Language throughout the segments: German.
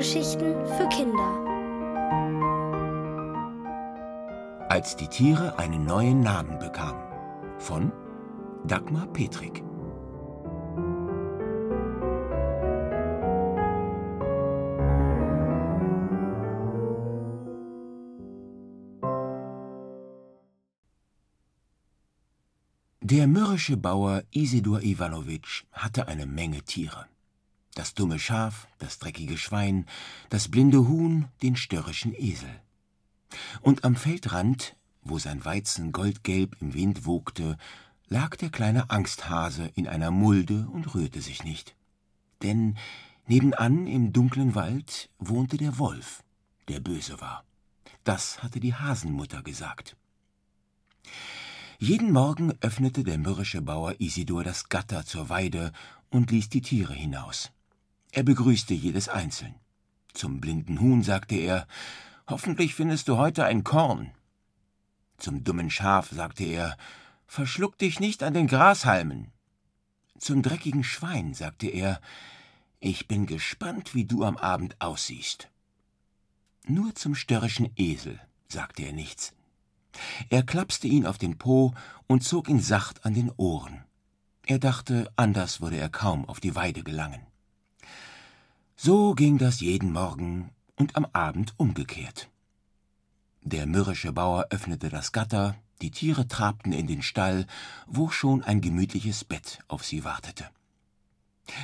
Hörgeschichten für Kinder. Als die Tiere einen neuen Namen bekamen. Von Dagmar Petrik. Der mürrische Bauer Isidor Iwanowitsch hatte eine Menge Tiere. Das dumme Schaf, das dreckige Schwein, das blinde Huhn, den störrischen Esel. Und am Feldrand, wo sein Weizen goldgelb im Wind wogte, lag der kleine Angsthase in einer Mulde und rührte sich nicht. Denn nebenan im dunklen Wald wohnte der Wolf, der böse war. Das hatte die Hasenmutter gesagt. Jeden Morgen öffnete der mürrische Bauer Isidor das Gatter zur Weide und ließ die Tiere hinaus. Er begrüßte jedes einzeln. Zum blinden Huhn sagte er, Hoffentlich findest du heute ein Korn. Zum dummen Schaf sagte er, Verschluck dich nicht an den Grashalmen. Zum dreckigen Schwein sagte er, Ich bin gespannt, wie du am Abend aussiehst. Nur zum störrischen Esel sagte er nichts. Er klapste ihn auf den Po und zog ihn sacht an den Ohren. Er dachte, anders würde er kaum auf die Weide gelangen. So ging das jeden Morgen und am Abend umgekehrt. Der mürrische Bauer öffnete das Gatter, die Tiere trabten in den Stall, wo schon ein gemütliches Bett auf sie wartete.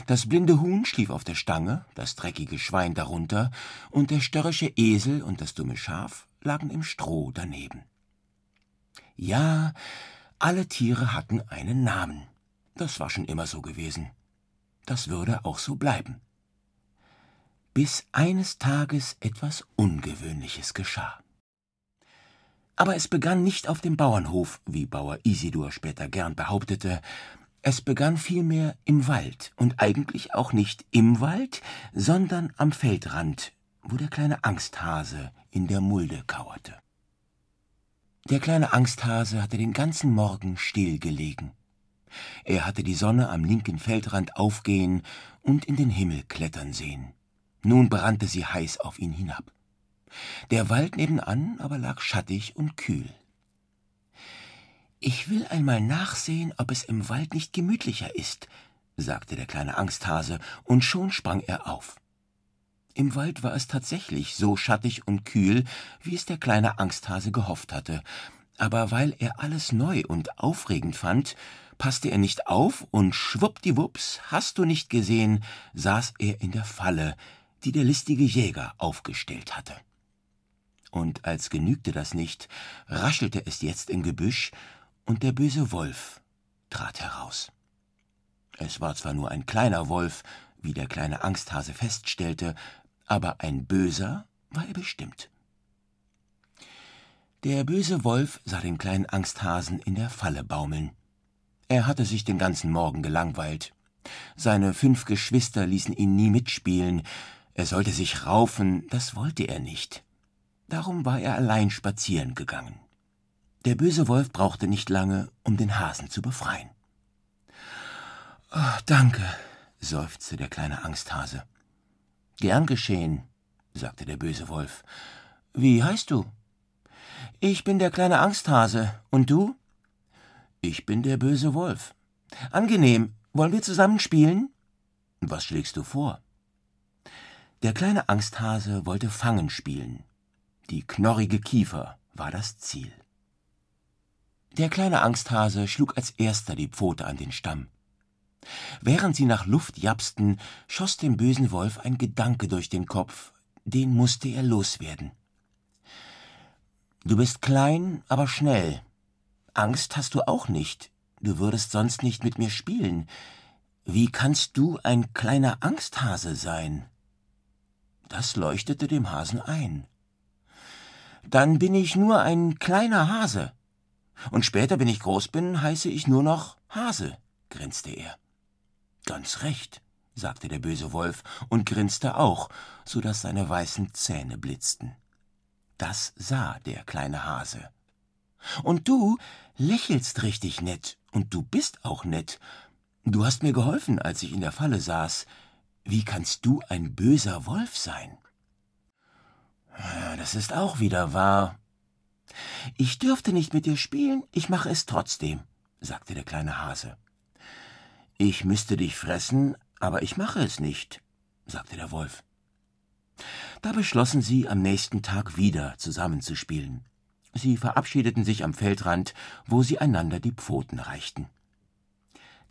Das blinde Huhn schlief auf der Stange, das dreckige Schwein darunter, und der störrische Esel und das dumme Schaf lagen im Stroh daneben. Ja, alle Tiere hatten einen Namen. Das war schon immer so gewesen. Das würde auch so bleiben. Bis eines Tages etwas Ungewöhnliches geschah. Aber es begann nicht auf dem Bauernhof, wie Bauer Isidor später gern behauptete, es begann vielmehr im Wald und eigentlich auch nicht im Wald, sondern am Feldrand, wo der kleine Angsthase in der Mulde kauerte. Der kleine Angsthase hatte den ganzen Morgen still gelegen. Er hatte die Sonne am linken Feldrand aufgehen und in den Himmel klettern sehen. Nun brannte sie heiß auf ihn hinab. Der Wald nebenan aber lag schattig und kühl. Ich will einmal nachsehen, ob es im Wald nicht gemütlicher ist, sagte der kleine Angsthase, und schon sprang er auf. Im Wald war es tatsächlich so schattig und kühl, wie es der kleine Angsthase gehofft hatte. Aber weil er alles neu und aufregend fand, passte er nicht auf und schwuppdiwupps, hast du nicht gesehen, saß er in der Falle, die der listige Jäger aufgestellt hatte. Und als genügte das nicht, raschelte es jetzt im Gebüsch, und der böse Wolf trat heraus. Es war zwar nur ein kleiner Wolf, wie der kleine Angsthase feststellte, aber ein Böser war er bestimmt. Der böse Wolf sah den kleinen Angsthasen in der Falle baumeln. Er hatte sich den ganzen Morgen gelangweilt. Seine fünf Geschwister ließen ihn nie mitspielen. Er sollte sich raufen, das wollte er nicht. Darum war er allein spazieren gegangen. Der böse Wolf brauchte nicht lange, um den Hasen zu befreien. Oh, danke, seufzte der kleine Angsthase. Gern geschehen, sagte der böse Wolf. Wie heißt du? Ich bin der kleine Angsthase. Und du? Ich bin der böse Wolf. Angenehm. Wollen wir zusammen spielen? Was schlägst du vor? Der kleine Angsthase wollte Fangen spielen. Die knorrige Kiefer war das Ziel. Der kleine Angsthase schlug als erster die Pfote an den Stamm. Während sie nach Luft japsten, schoss dem bösen Wolf ein Gedanke durch den Kopf, den musste er loswerden. Du bist klein, aber schnell. Angst hast du auch nicht. Du würdest sonst nicht mit mir spielen. Wie kannst du ein kleiner Angsthase sein? Das leuchtete dem Hasen ein. Dann bin ich nur ein kleiner Hase. Und später, wenn ich groß bin, heiße ich nur noch Hase, grinste er. Ganz recht, sagte der böse Wolf und grinste auch, so dass seine weißen Zähne blitzten. Das sah der kleine Hase. Und du lächelst richtig nett, und du bist auch nett. Du hast mir geholfen, als ich in der Falle saß. Wie kannst du ein böser Wolf sein? Das ist auch wieder wahr. Ich dürfte nicht mit dir spielen, ich mache es trotzdem, sagte der kleine Hase. Ich müsste dich fressen, aber ich mache es nicht, sagte der Wolf. Da beschlossen sie, am nächsten Tag wieder zusammenzuspielen. Sie verabschiedeten sich am Feldrand, wo sie einander die Pfoten reichten.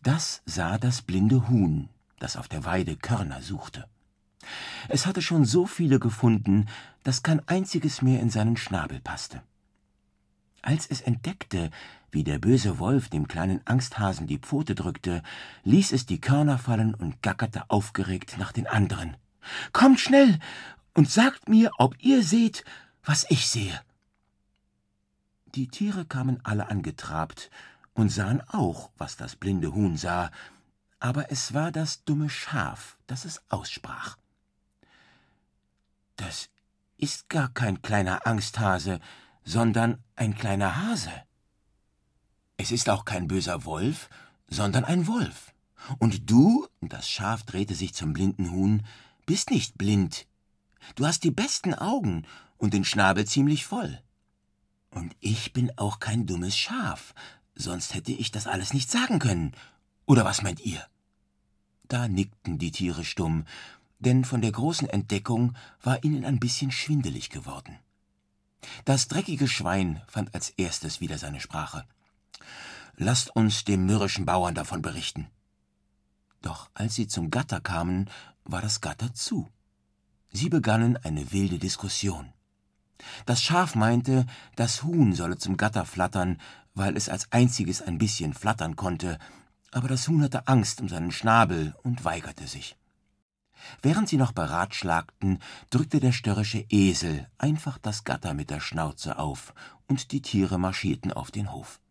Das sah das blinde Huhn, das auf der Weide Körner suchte. Es hatte schon so viele gefunden, dass kein einziges mehr in seinen Schnabel passte. Als es entdeckte, wie der böse Wolf dem kleinen Angsthasen die Pfote drückte, ließ es die Körner fallen und gackerte aufgeregt nach den anderen. Kommt schnell und sagt mir, ob ihr seht, was ich sehe. Die Tiere kamen alle angetrabt und sahen auch, was das blinde Huhn sah, aber es war das dumme Schaf, das es aussprach. Das ist gar kein kleiner Angsthase, sondern ein kleiner Hase. Es ist auch kein böser Wolf, sondern ein Wolf. Und du, das Schaf drehte sich zum blinden Huhn, bist nicht blind. Du hast die besten Augen und den Schnabel ziemlich voll. Und ich bin auch kein dummes Schaf, sonst hätte ich das alles nicht sagen können. Oder was meint ihr? Da nickten die Tiere stumm, denn von der großen Entdeckung war ihnen ein bisschen schwindelig geworden. Das dreckige Schwein fand als erstes wieder seine Sprache. Lasst uns dem mürrischen Bauern davon berichten. Doch als sie zum Gatter kamen, war das Gatter zu. Sie begannen eine wilde Diskussion. Das Schaf meinte, das Huhn solle zum Gatter flattern, weil es als einziges ein bisschen flattern konnte, aber das Huhn hatte Angst um seinen Schnabel und weigerte sich. Während sie noch beratschlagten, drückte der störrische Esel einfach das Gatter mit der Schnauze auf, und die Tiere marschierten auf den Hof.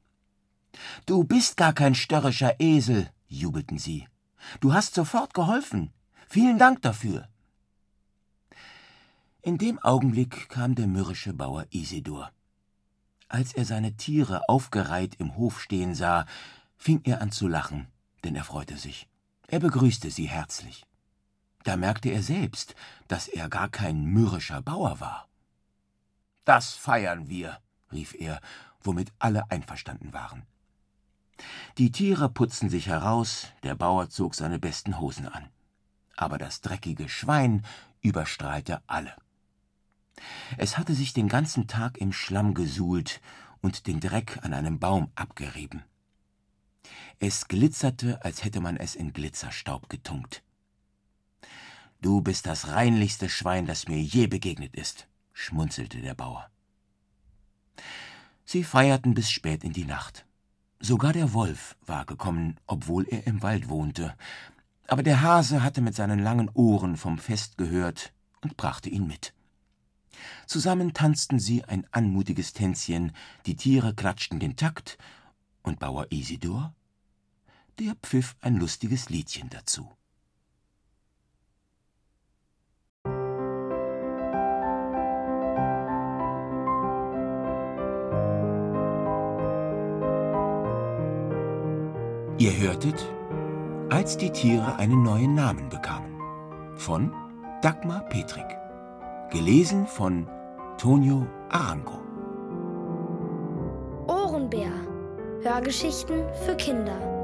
Du bist gar kein störrischer Esel, jubelten sie. Du hast sofort geholfen. Vielen Dank dafür. In dem Augenblick kam der mürrische Bauer Isidor. Als er seine Tiere aufgereiht im Hof stehen sah, fing er an zu lachen, denn er freute sich. Er begrüßte sie herzlich. Da merkte er selbst, dass er gar kein mürrischer Bauer war. Das feiern wir, rief er, womit alle einverstanden waren. Die Tiere putzten sich heraus, der Bauer zog seine besten Hosen an. Aber das dreckige Schwein überstrahlte alle. Es hatte sich den ganzen Tag im Schlamm gesuhlt und den Dreck an einem Baum abgerieben. Es glitzerte, als hätte man es in Glitzerstaub getunkt. Du bist das reinlichste Schwein, das mir je begegnet ist, schmunzelte der Bauer. Sie feierten bis spät in die Nacht. Sogar der Wolf war gekommen, obwohl er im Wald wohnte, aber der Hase hatte mit seinen langen Ohren vom Fest gehört und brachte ihn mit. Zusammen tanzten sie ein anmutiges Tänzchen, die Tiere klatschten den Takt, und Bauer Isidor, der pfiff ein lustiges Liedchen dazu. Ihr hörtet, als die Tiere einen neuen Namen bekamen. Von Dagmar Petrik. Gelesen von Tonio Arango. Ohrenbär. Hörgeschichten für Kinder.